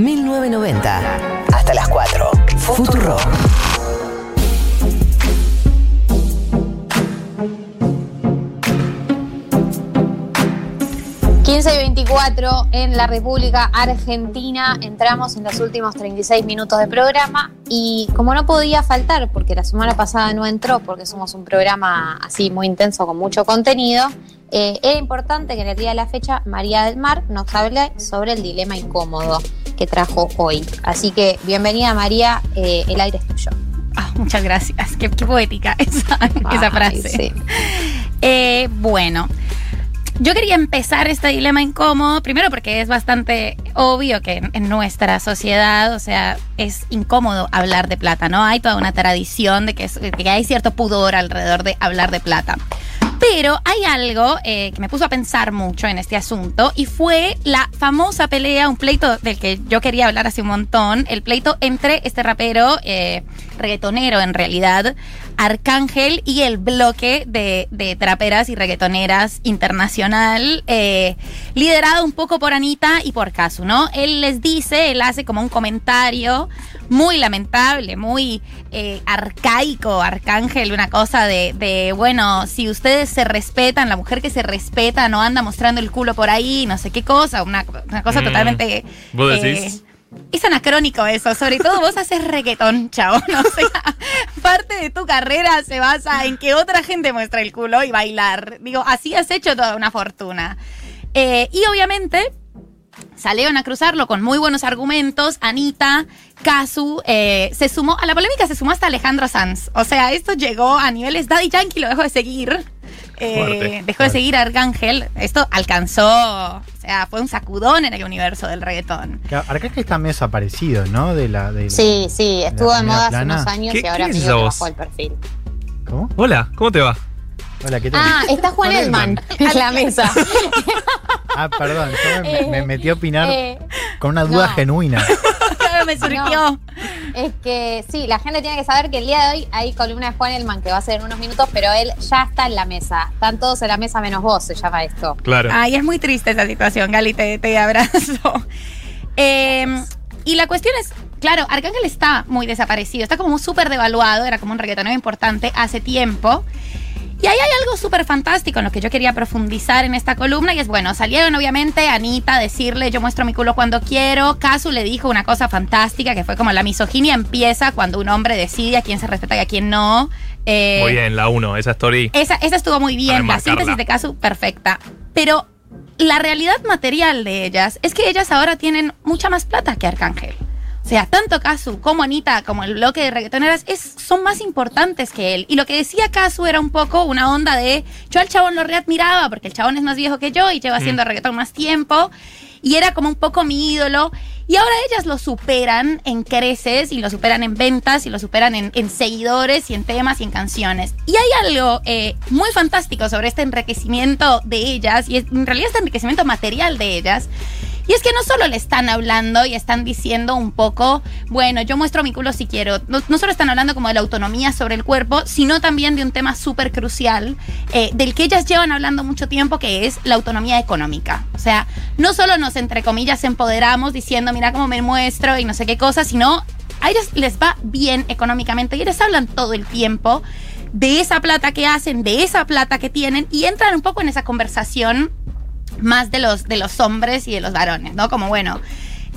1990. Hasta las 4. Futuro. 15 y 24 en la República Argentina. Entramos en los últimos 36 minutos de programa y como no podía faltar, porque la semana pasada no entró, porque somos un programa así muy intenso con mucho contenido, eh, era importante que en el día de la fecha María del Mar nos hable sobre el dilema incómodo que trajo hoy. Así que bienvenida María, eh, el aire es tuyo. Ah, muchas gracias, qué, qué poética esa, frase. sí. Eh, bueno, yo quería empezar este dilema incómodo, primero porque es bastante obvio que en, en nuestra sociedad, o sea, es incómodo hablar de plata, ¿no? Hay toda una tradición de que, es- de que hay cierto pudor alrededor de hablar de plata. Pero hay algo eh, que me puso a pensar mucho en este asunto y fue la famosa pelea, un pleito del que yo quería hablar hace un montón, el pleito entre este rapero, eh, reggaetonero en realidad, Arcángel y el bloque de, de traperas y reggaetoneras internacional, eh, liderado un poco por Anita y por Casu, ¿no? Él les dice, él hace como un comentario muy lamentable, muy eh, arcaico, Arcángel, una cosa de, de, bueno, si ustedes se respetan, la mujer que se respeta no anda mostrando el culo por ahí, no sé qué cosa, una, una cosa Mm. totalmente... ¿Vos eh, decís? Es anacrónico eso, sobre todo vos haces reggaetón, chavo. ¿no? O sea, parte de tu carrera se basa en que otra gente muestre el culo y bailar. Digo, así has hecho toda una fortuna. Eh, y obviamente salieron a cruzarlo con muy buenos argumentos. Anita, Kazu, eh, se sumó, a la polémica se sumó hasta Alejandro Sanz. O sea, esto llegó a niveles, Daddy Yankee lo dejó de seguir. Eh, Fuerte, dejó de seguir a Arcángel. Esto alcanzó, o sea, fue un sacudón en el universo del reggaetón. Que Arcángel está medio desaparecido, ¿no? De la, de Sí, sí, estuvo de moda hace unos años ¿Qué- y ahora esa bajó el perfil. ¿Cómo? Hola, ¿cómo te va? Hola, ¿qué tal? Ah, está Juan Elman en la mesa. Ah, perdón, yo me, me metí a opinar Eh, con una duda no. genuina. Me surgió. es que sí, la gente tiene que saber que el día de hoy hay columna de Juan Elman que va a ser en unos minutos, pero él ya está en la mesa. Están todos en la mesa menos vos, se llama esto. Claro. Ay, es muy triste esa situación, Gali, te, te abrazo. Eh, y la cuestión es, claro, Arcángel está muy desaparecido, está como súper devaluado, era como un reggaetonero importante hace tiempo. Y ahí hay algo súper fantástico en lo que yo quería profundizar en esta columna y es, bueno, salieron obviamente Anita a decirle yo muestro mi culo cuando quiero, Casu le dijo una cosa fantástica que fue como la misoginia empieza cuando un hombre decide a quién se respeta y a quién no. Eh, Muy bien, la 1, esa story. esa, esa estuvo muy bien, la síntesis de caso perfecta. Pero la realidad material de ellas es que ellas ahora tienen mucha más plata que Arcángel. O sea, tanto Casu como Anita, como el bloque de reggaetoneras, es, son más importantes que él. Y lo que decía Casu era un poco una onda de, yo al chabón lo readmiraba porque el chabón es más viejo que yo y lleva haciendo reggaetón más tiempo. Y era como un poco mi ídolo. Y ahora ellas lo superan en creces y lo superan en ventas y lo superan en, en seguidores y en temas y en canciones. Y hay algo eh, muy fantástico sobre este enriquecimiento de ellas y en realidad este enriquecimiento material de ellas. Y es que no solo le están hablando y están diciendo un poco, bueno, yo muestro mi culo si quiero. No, solo están hablando como de la autonomía sobre el cuerpo, sino también de un tema súper crucial eh, del que ellas llevan hablando mucho tiempo, que es la autonomía económica. O sea, no solo nos, entre comillas, empoderamos diciendo, mira cómo me muestro y no sé qué cosa, sino a ellas les va bien económicamente y ellas hablan todo el tiempo de esa plata que hacen, de esa plata que tienen y entran un poco en esa conversación más de los, de los hombres y de los varones, ¿no? Como bueno,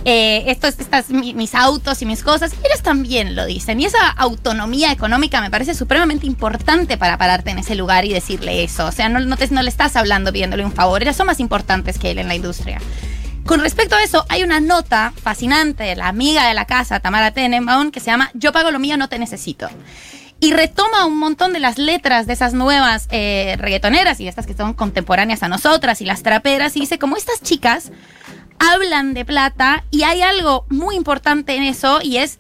eh, estas, mi- mis autos y mis cosas, ellos también lo dicen. Y esa autonomía económica me parece supremamente importante para pararte en ese lugar y decirle eso. O sea, no, no, no le estás hablando pidiéndole un favor, ellas son más importantes que él en la industria. Con respecto a eso, hay una nota fascinante de la amiga de la casa, Tamara Tenenbaum, que se llama Yo pago lo mío, no te necesito. Y retoma un montón de las letras de esas nuevas eh, reggaetoneras y estas que son contemporáneas a nosotras y las traperas y dice como estas chicas hablan de plata y hay algo muy importante en eso y es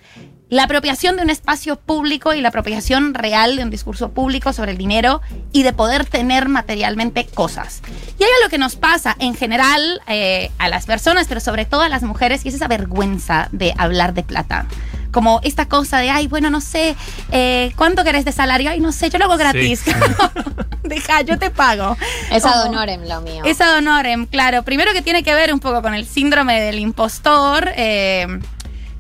la apropiación de un espacio público y la apropiación real de un discurso público sobre el dinero y de poder tener materialmente cosas. Y hay algo que nos pasa en general eh, a las personas, pero sobre todo a las mujeres, y es esa vergüenza de hablar de plata. Como esta cosa de, ay, bueno, no sé, eh, ¿cuánto querés de salario? Ay, no sé, yo lo hago gratis. Sí. Deja, yo te pago. Es ad honorem lo mío. es ad honorem, claro. Primero que tiene que ver un poco con el síndrome del impostor, eh,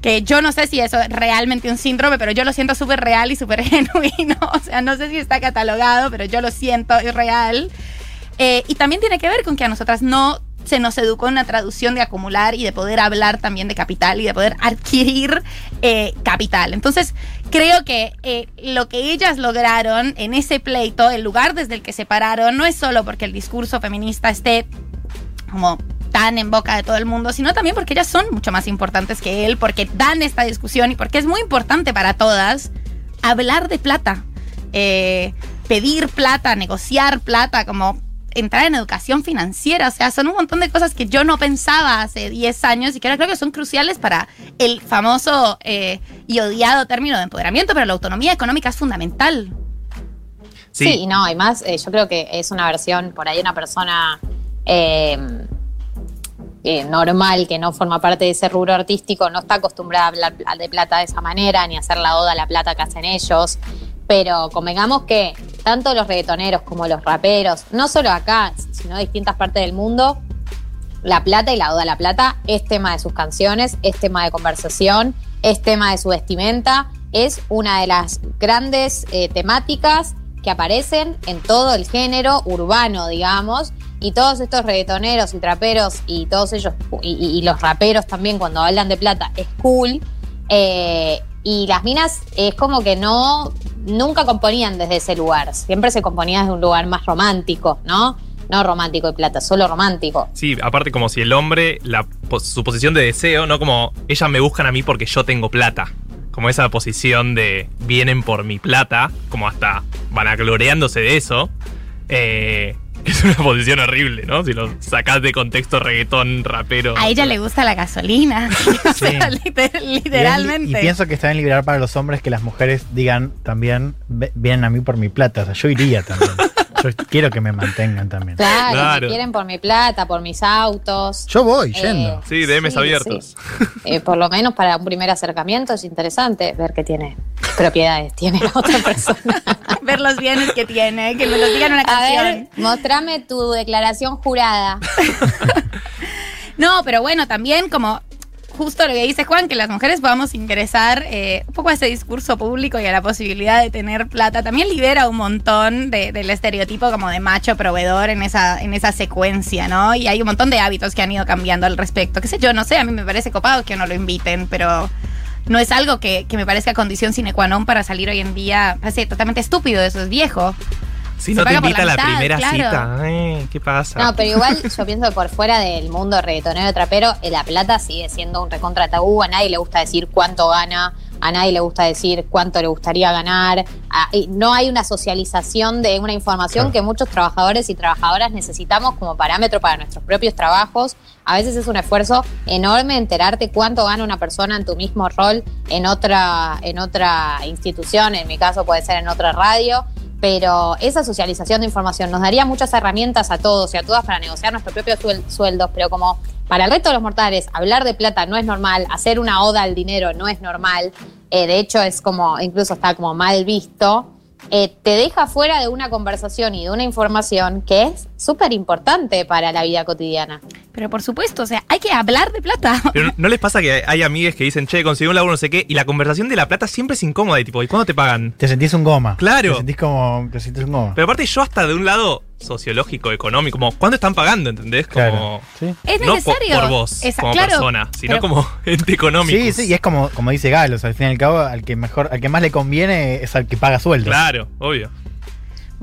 que yo no sé si eso es realmente un síndrome, pero yo lo siento súper real y súper genuino. O sea, no sé si está catalogado, pero yo lo siento, es real. Eh, y también tiene que ver con que a nosotras no se nos educó en una traducción de acumular y de poder hablar también de capital y de poder adquirir eh, capital. Entonces, creo que eh, lo que ellas lograron en ese pleito, el lugar desde el que se pararon, no es solo porque el discurso feminista esté como tan en boca de todo el mundo, sino también porque ellas son mucho más importantes que él, porque dan esta discusión y porque es muy importante para todas hablar de plata, eh, pedir plata, negociar plata, como entrar en educación financiera, o sea, son un montón de cosas que yo no pensaba hace 10 años y que ahora creo que son cruciales para el famoso eh, y odiado término de empoderamiento, pero la autonomía económica es fundamental. Sí, y no, y más, eh, yo creo que es una versión, por ahí una persona eh, eh, normal que no forma parte de ese rubro artístico, no está acostumbrada a hablar de plata de esa manera, ni a hacer la oda a la plata que hacen ellos. Pero convengamos que tanto los reggaetoneros como los raperos, no solo acá, sino en distintas partes del mundo, la plata y la oda a la plata es tema de sus canciones, es tema de conversación, es tema de su vestimenta, es una de las grandes eh, temáticas que aparecen en todo el género urbano, digamos, y todos estos reggaetoneros y traperos y todos ellos, y los raperos también cuando hablan de plata, es cool. eh, y las minas es como que no, nunca componían desde ese lugar, siempre se componía desde un lugar más romántico, ¿no? No romántico de plata, solo romántico. Sí, aparte como si el hombre, la, su posición de deseo, ¿no? Como ellas me buscan a mí porque yo tengo plata. Como esa posición de vienen por mi plata, como hasta vanagloreándose de eso. Eh, es una posición horrible, ¿no? Si lo sacás de contexto reggaetón, rapero. A ella le gusta la gasolina, o sea, liter- literalmente. Y, pienso que está bien liberar para los hombres que las mujeres digan también, "Ve- vienen a mí por mi plata. O sea, yo iría también. yo quiero que me mantengan también. Claro, Claro. me quieren por mi plata, por mis autos. Yo voy Eh, yendo. Sí, DMs abiertos. sí. Eh, por lo menos para un primer acercamiento es interesante ver qué tiene propiedades tiene la otra persona. ver los bienes que tiene, que me los digan una A canción. ver, mostrame tu declaración jurada. No, pero bueno, también como justo lo que dice Juan, que las mujeres podamos ingresar eh, un poco a ese discurso público y a la posibilidad de tener plata, también libera un montón de- del estereotipo como de macho proveedor en esa, en esa secuencia, ¿no? Y hay un montón de hábitos que han ido cambiando al respecto. Qué sé yo, no sé, a mí me parece copado que no lo inviten, pero no es algo que, que me parezca condición sine qua non para salir hoy en día. Parece totalmente estúpido, eso es viejo. Si no te invita a la primera claro. cita, eh, ¿qué pasa? No, pero igual yo pienso que por fuera del mundo reggaetonero trapero, eh, la plata sigue siendo un recontra tabú. A nadie le gusta decir cuánto gana, a nadie le gusta decir cuánto le gustaría ganar. No hay una socialización de una información Claro. que muchos trabajadores y trabajadoras necesitamos como parámetro para nuestros propios trabajos. A veces es un esfuerzo enorme enterarte cuánto gana una persona en tu mismo rol en otra, en otra institución, en mi caso puede ser en otra radio pero esa socialización de información nos daría muchas herramientas a todos y a todas para negociar nuestros propios suel- sueldos, pero como para el resto de los mortales hablar de plata no es normal, hacer una oda al dinero no es normal, eh, de hecho es como, incluso está como mal visto, eh, te deja fuera de una conversación y de una información que es súper importante para la vida cotidiana. Pero por supuesto, o sea, hay que hablar de plata. Pero ¿no les pasa que hay amigues que dicen, che, conseguí un laburo, no sé qué, y la conversación de la plata siempre es incómoda, y tipo, ¿y cuándo te pagan? Te sentís un goma. Claro. Te sentís como. Te sientes un goma. Pero aparte yo hasta de un lado sociológico, económico, como, ¿cuánto están pagando? ¿Entendés? Como, Claro. Sí. Es no necesario. por vos, Esa- como claro, persona, sino pero- como ente económico. Sí, sí, y es como, como dice Galos, al fin y al cabo, al que mejor, al que más le conviene es al que paga sueldo. Claro, obvio.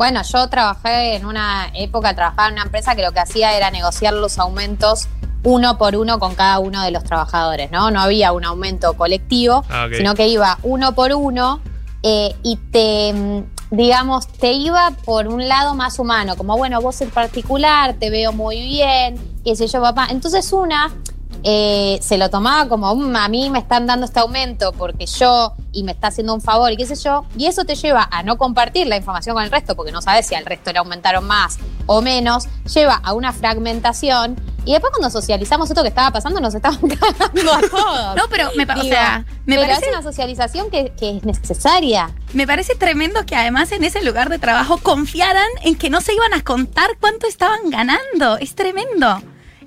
Bueno, yo trabajé en una época, trabajaba en una empresa que lo que hacía era negociar los aumentos uno por uno con cada uno de los trabajadores, ¿no? No había un aumento colectivo, Ah, sino que iba uno por uno eh, y te, mm, digamos, te iba por un lado más humano, como, bueno, vos en particular, te veo muy bien, qué sé yo, papá. Entonces una eh, se lo tomaba como, "Mm, a mí me están dando este aumento porque yo, y me está haciendo un favor, y qué sé yo, y eso te lleva a no compartir la información con el resto, porque no sabes si al resto le aumentaron más o menos, lleva a una fragmentación Y después cuando socializamos esto que estaba pasando, nos estaban cagando a todos. No, pero me, o Digo, sea, me pero parece es una socialización que, que es necesaria. Me parece tremendo que además en ese lugar de trabajo confiaran en que no se iban a contar cuánto estaban ganando. Es tremendo.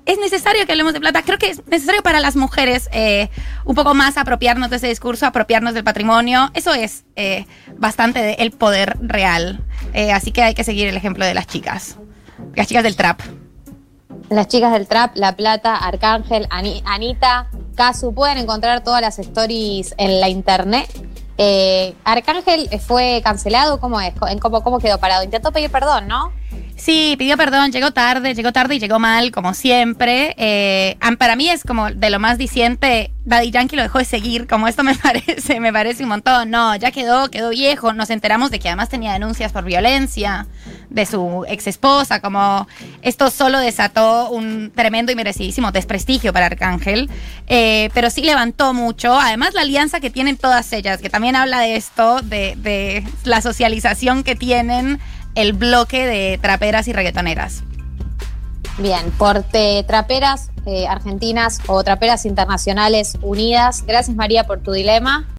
Es necesario que hablemos de plata. Creo que es necesario para las mujeres eh, un poco más apropiarnos de ese discurso, apropiarnos del patrimonio. Eso es eh, bastante de el poder real. Eh, así que hay que seguir el ejemplo de las chicas. Las chicas del trap. Las chicas del trap, La Plata, Arcángel, Ani- Anita, Casu, pueden encontrar todas las stories en la internet. Arcángel fue cancelado, ¿cómo es? ¿En ¿Cómo, ¿Cómo quedó parado? Intentó pedir perdón, ¿no? Sí, pidió perdón, llegó tarde, llegó tarde y llegó mal, como siempre. Eh, para mí es como de lo más diciente, Daddy Yankee lo dejó de seguir, como esto me parece, me parece un montón. No, ya quedó, quedó viejo. Nos enteramos de que además tenía denuncias por violencia de su ex esposa, como esto solo desató un tremendo y merecidísimo desprestigio para Arcángel, Eh, pero sí levantó mucho. Además, la alianza que tienen todas ellas, que también habla de esto, de la socialización que tienen el bloque de traperas y reggaetoneras. Bien, por traperas eh, argentinas o traperas internacionales unidas. Gracias María por tu dilema.